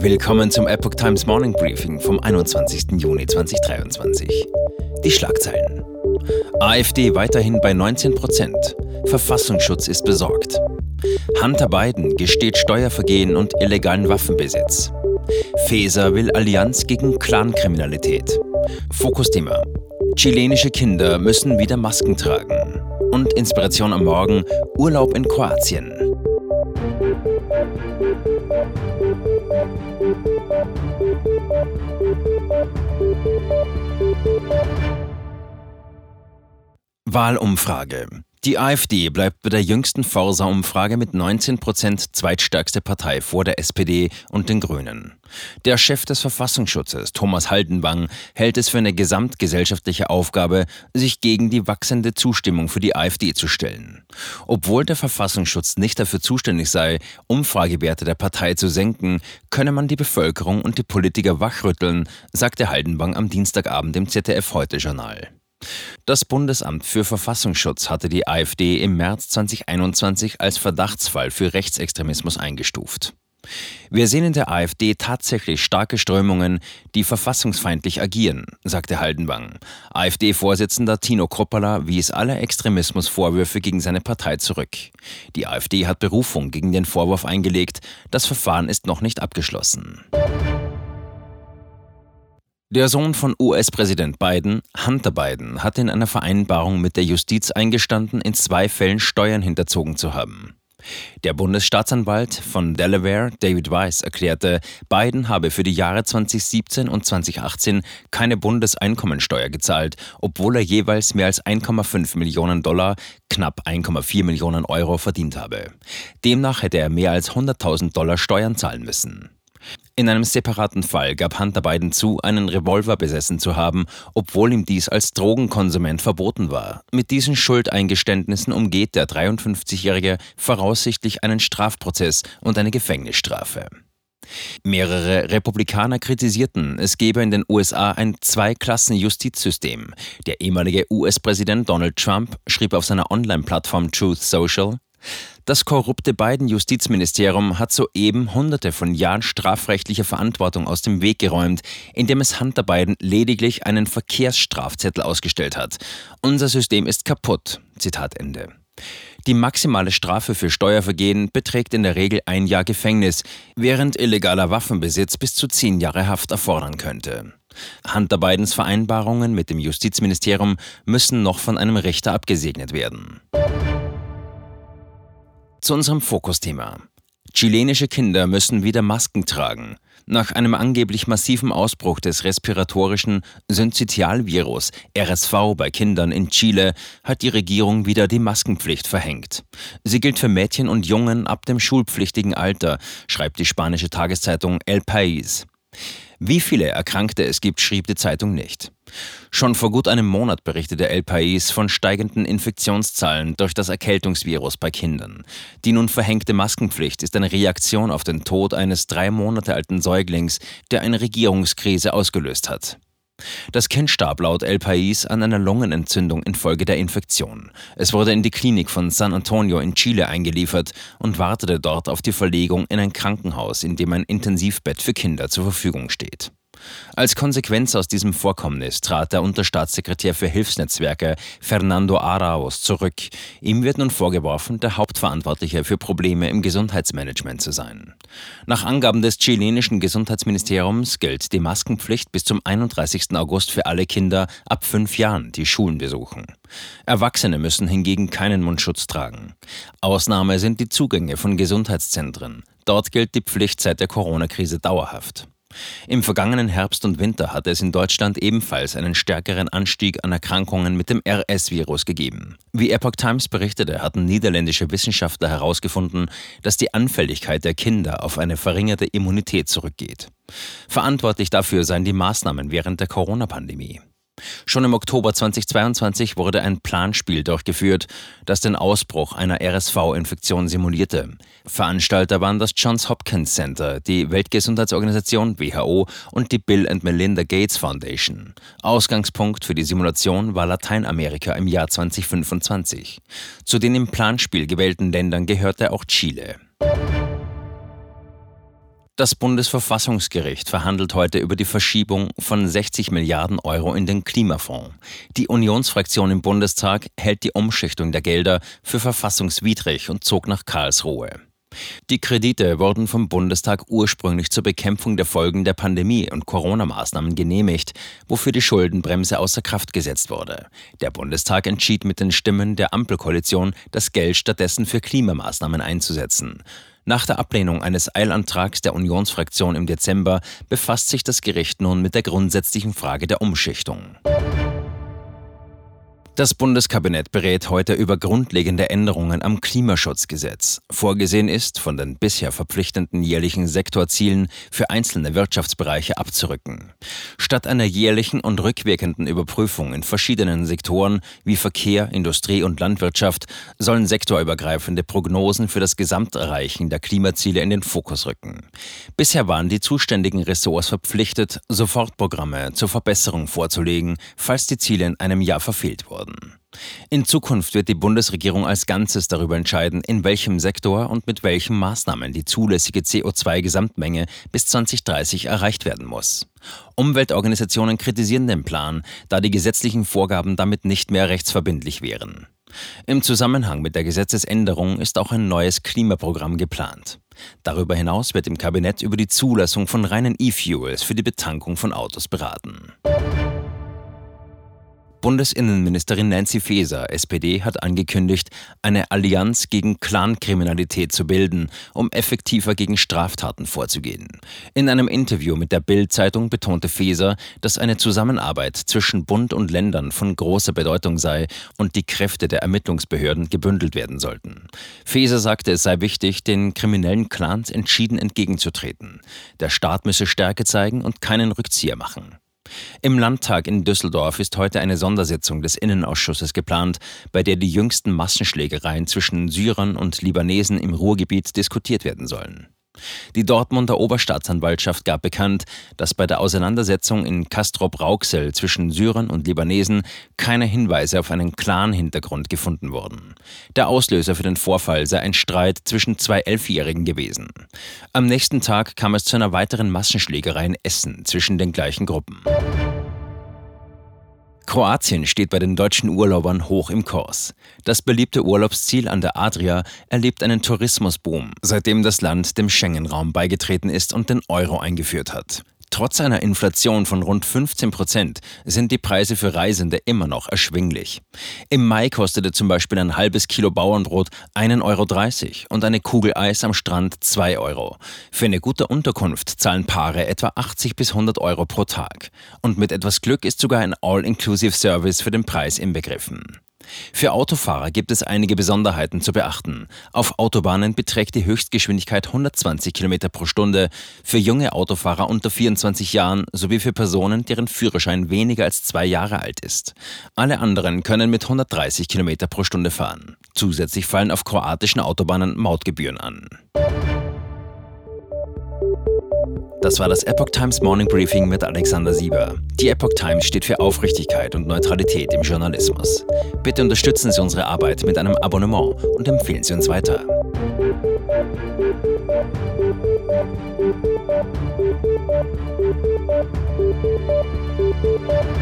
Willkommen zum Epoch Times Morning Briefing vom 21. Juni 2023. Die Schlagzeilen. AfD weiterhin bei 19 Prozent. Verfassungsschutz ist besorgt. Hunter Biden gesteht Steuervergehen und illegalen Waffenbesitz. Faeser will Allianz gegen Clankriminalität. Fokusthema. Chilenische Kinder müssen wieder Masken tragen. Und Inspiration am Morgen Urlaub in Kroatien. Wahlumfrage. Die AfD bleibt bei der jüngsten Forsa-Umfrage mit 19 Prozent zweitstärkste Partei vor der SPD und den Grünen. Der Chef des Verfassungsschutzes, Thomas Haldenwang, hält es für eine gesamtgesellschaftliche Aufgabe, sich gegen die wachsende Zustimmung für die AfD zu stellen. Obwohl der Verfassungsschutz nicht dafür zuständig sei, Umfragewerte der Partei zu senken, könne man die Bevölkerung und die Politiker wachrütteln, sagte Haldenwang am Dienstagabend im ZDF-Heute-Journal. Das Bundesamt für Verfassungsschutz hatte die AfD im März 2021 als Verdachtsfall für Rechtsextremismus eingestuft. Wir sehen in der AfD tatsächlich starke Strömungen, die verfassungsfeindlich agieren, sagte Haldenwang. AfD-Vorsitzender Tino Kruppala wies alle Extremismusvorwürfe gegen seine Partei zurück. Die AfD hat Berufung gegen den Vorwurf eingelegt, das Verfahren ist noch nicht abgeschlossen. Der Sohn von US-Präsident Biden, Hunter Biden, hat in einer Vereinbarung mit der Justiz eingestanden, in zwei Fällen Steuern hinterzogen zu haben. Der Bundesstaatsanwalt von Delaware, David Weiss, erklärte, Biden habe für die Jahre 2017 und 2018 keine Bundeseinkommensteuer gezahlt, obwohl er jeweils mehr als 1,5 Millionen Dollar, knapp 1,4 Millionen Euro verdient habe. Demnach hätte er mehr als 100.000 Dollar Steuern zahlen müssen. In einem separaten Fall gab Hunter Biden zu, einen Revolver besessen zu haben, obwohl ihm dies als Drogenkonsument verboten war. Mit diesen Schuldeingeständnissen umgeht der 53-Jährige voraussichtlich einen Strafprozess und eine Gefängnisstrafe. Mehrere Republikaner kritisierten, es gebe in den USA ein Zweiklassen-Justizsystem. Der ehemalige US-Präsident Donald Trump schrieb auf seiner Online-Plattform Truth Social, das korrupte Biden-Justizministerium hat soeben hunderte von Jahren strafrechtlicher Verantwortung aus dem Weg geräumt, indem es Hunter Biden lediglich einen Verkehrsstrafzettel ausgestellt hat. Unser System ist kaputt. Zitat Ende. Die maximale Strafe für Steuervergehen beträgt in der Regel ein Jahr Gefängnis, während illegaler Waffenbesitz bis zu zehn Jahre Haft erfordern könnte. Hunter Bidens Vereinbarungen mit dem Justizministerium müssen noch von einem Richter abgesegnet werden. Zu unserem Fokusthema. Chilenische Kinder müssen wieder Masken tragen. Nach einem angeblich massiven Ausbruch des respiratorischen Syncytialvirus RSV bei Kindern in Chile hat die Regierung wieder die Maskenpflicht verhängt. Sie gilt für Mädchen und Jungen ab dem schulpflichtigen Alter, schreibt die spanische Tageszeitung El País. Wie viele Erkrankte es gibt, schrieb die Zeitung nicht. Schon vor gut einem Monat berichtete El País von steigenden Infektionszahlen durch das Erkältungsvirus bei Kindern. Die nun verhängte Maskenpflicht ist eine Reaktion auf den Tod eines drei Monate alten Säuglings, der eine Regierungskrise ausgelöst hat. Das Kind starb laut El País an einer Lungenentzündung infolge der Infektion. Es wurde in die Klinik von San Antonio in Chile eingeliefert und wartete dort auf die Verlegung in ein Krankenhaus, in dem ein Intensivbett für Kinder zur Verfügung steht. Als Konsequenz aus diesem Vorkommnis trat der Unterstaatssekretär für Hilfsnetzwerke Fernando Arauz zurück. Ihm wird nun vorgeworfen, der Hauptverantwortliche für Probleme im Gesundheitsmanagement zu sein. Nach Angaben des chilenischen Gesundheitsministeriums gilt die Maskenpflicht bis zum 31. August für alle Kinder ab fünf Jahren, die Schulen besuchen. Erwachsene müssen hingegen keinen Mundschutz tragen. Ausnahme sind die Zugänge von Gesundheitszentren. Dort gilt die Pflicht seit der Corona-Krise dauerhaft. Im vergangenen Herbst und Winter hatte es in Deutschland ebenfalls einen stärkeren Anstieg an Erkrankungen mit dem RS-Virus gegeben. Wie Epoch Times berichtete, hatten niederländische Wissenschaftler herausgefunden, dass die Anfälligkeit der Kinder auf eine verringerte Immunität zurückgeht. Verantwortlich dafür seien die Maßnahmen während der Corona-Pandemie. Schon im Oktober 2022 wurde ein Planspiel durchgeführt, das den Ausbruch einer RSV-Infektion simulierte. Veranstalter waren das Johns Hopkins Center, die Weltgesundheitsorganisation WHO und die Bill and Melinda Gates Foundation. Ausgangspunkt für die Simulation war Lateinamerika im Jahr 2025. Zu den im Planspiel gewählten Ländern gehörte auch Chile. Das Bundesverfassungsgericht verhandelt heute über die Verschiebung von 60 Milliarden Euro in den Klimafonds. Die Unionsfraktion im Bundestag hält die Umschichtung der Gelder für verfassungswidrig und zog nach Karlsruhe. Die Kredite wurden vom Bundestag ursprünglich zur Bekämpfung der Folgen der Pandemie und Corona-Maßnahmen genehmigt, wofür die Schuldenbremse außer Kraft gesetzt wurde. Der Bundestag entschied mit den Stimmen der Ampelkoalition, das Geld stattdessen für Klimamaßnahmen einzusetzen. Nach der Ablehnung eines Eilantrags der Unionsfraktion im Dezember befasst sich das Gericht nun mit der grundsätzlichen Frage der Umschichtung. Das Bundeskabinett berät heute über grundlegende Änderungen am Klimaschutzgesetz. Vorgesehen ist, von den bisher verpflichtenden jährlichen Sektorzielen für einzelne Wirtschaftsbereiche abzurücken. Statt einer jährlichen und rückwirkenden Überprüfung in verschiedenen Sektoren wie Verkehr, Industrie und Landwirtschaft sollen sektorübergreifende Prognosen für das Gesamterreichen der Klimaziele in den Fokus rücken. Bisher waren die zuständigen Ressorts verpflichtet, Sofortprogramme zur Verbesserung vorzulegen, falls die Ziele in einem Jahr verfehlt wurden werden. In Zukunft wird die Bundesregierung als Ganzes darüber entscheiden, in welchem Sektor und mit welchen Maßnahmen die zulässige CO2-Gesamtmenge bis 2030 erreicht werden muss. Umweltorganisationen kritisieren den Plan, da die gesetzlichen Vorgaben damit nicht mehr rechtsverbindlich wären. Im Zusammenhang mit der Gesetzesänderung ist auch ein neues Klimaprogramm geplant. Darüber hinaus wird im Kabinett über die Zulassung von reinen E-Fuels für die Betankung von Autos beraten. Bundesinnenministerin Nancy Faeser, SPD, hat angekündigt, eine Allianz gegen Clankriminalität zu bilden, um effektiver gegen Straftaten vorzugehen. In einem Interview mit der Bild-Zeitung betonte Faeser, dass eine Zusammenarbeit zwischen Bund und Ländern von großer Bedeutung sei und die Kräfte der Ermittlungsbehörden gebündelt werden sollten. Faeser sagte, es sei wichtig, den kriminellen Clans entschieden entgegenzutreten. Der Staat müsse Stärke zeigen und keinen Rückzieher machen. Im Landtag in Düsseldorf ist heute eine Sondersitzung des Innenausschusses geplant, bei der die jüngsten Massenschlägereien zwischen Syrern und Libanesen im Ruhrgebiet diskutiert werden sollen. Die Dortmunder Oberstaatsanwaltschaft gab bekannt, dass bei der Auseinandersetzung in Castrop-Rauxel zwischen Syrern und Libanesen keine Hinweise auf einen Clan-Hintergrund gefunden wurden. Der Auslöser für den Vorfall sei ein Streit zwischen zwei Elfjährigen gewesen. Am nächsten Tag kam es zu einer weiteren Massenschlägerei in Essen zwischen den gleichen Gruppen. Kroatien steht bei den deutschen Urlaubern hoch im Kurs. Das beliebte Urlaubsziel an der Adria erlebt einen Tourismusboom, seitdem das Land dem Schengen-Raum beigetreten ist und den Euro eingeführt hat. Trotz einer Inflation von rund 15 Prozent sind die Preise für Reisende immer noch erschwinglich. Im Mai kostete zum Beispiel ein halbes Kilo Bauernbrot 1,30 Euro und eine Kugel Eis am Strand 2 Euro. Für eine gute Unterkunft zahlen Paare etwa 80 bis 100 Euro pro Tag. Und mit etwas Glück ist sogar ein All-Inclusive-Service für den Preis inbegriffen. Für Autofahrer gibt es einige Besonderheiten zu beachten. Auf Autobahnen beträgt die Höchstgeschwindigkeit 120 km pro Stunde, für junge Autofahrer unter 24 Jahren sowie für Personen, deren Führerschein weniger als zwei Jahre alt ist. Alle anderen können mit 130 km pro Stunde fahren. Zusätzlich fallen auf kroatischen Autobahnen Mautgebühren an. Das war das Epoch Times Morning Briefing mit Alexander Sieber. Die Epoch Times steht für Aufrichtigkeit und Neutralität im Journalismus. Bitte unterstützen Sie unsere Arbeit mit einem Abonnement und empfehlen Sie uns weiter. Musik